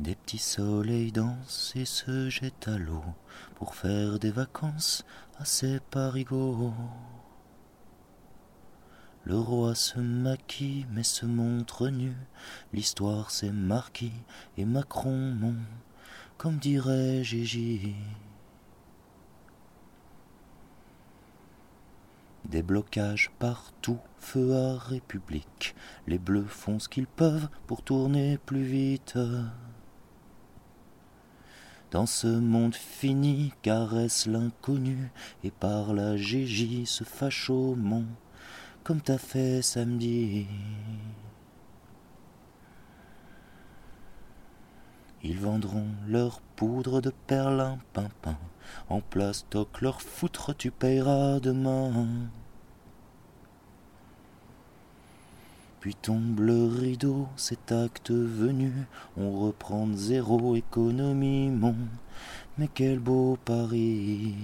Des petits soleils dansent et se jettent à l'eau pour faire des vacances à ses parigots. Le roi se maquille mais se montre nu, l'histoire c'est Marquis et Macron mon, comme dirait Gigi. Des blocages partout, feu à République, les bleus font ce qu'ils peuvent pour tourner plus vite. Dans ce monde fini caresse l'inconnu et par la Gigi se fâche au mont comme t'as fait samedi. Ils vendront leur poudre de perlimpinpin, en plastoc leur foutre tu payeras demain. Puis tombe le rideau, cet acte venu, on reprend zéro économie, mon, mais quel beau pari.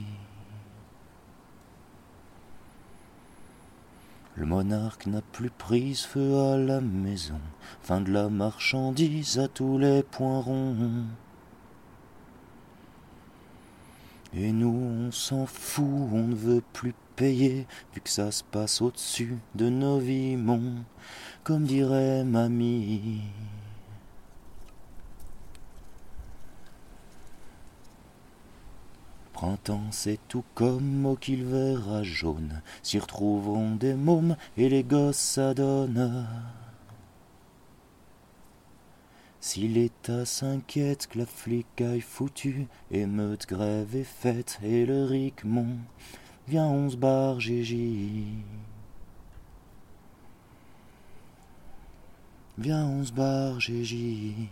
Le monarque n'a plus prise feu à la maison, fin de la marchandise à tous les points ronds. Et nous, on s'en fout, on ne veut plus payer, vu que ça se passe au-dessus de nos vies, comme dirait mamie. Printemps, c'est tout comme au qu'il verra jaune, s'y retrouveront des mômes et les gosses s'adonnent. Si l'État s'inquiète que la flic aille foutue, émeute, grève et fête et le ricmon, viens on se barre. Viens on se barre Gigi.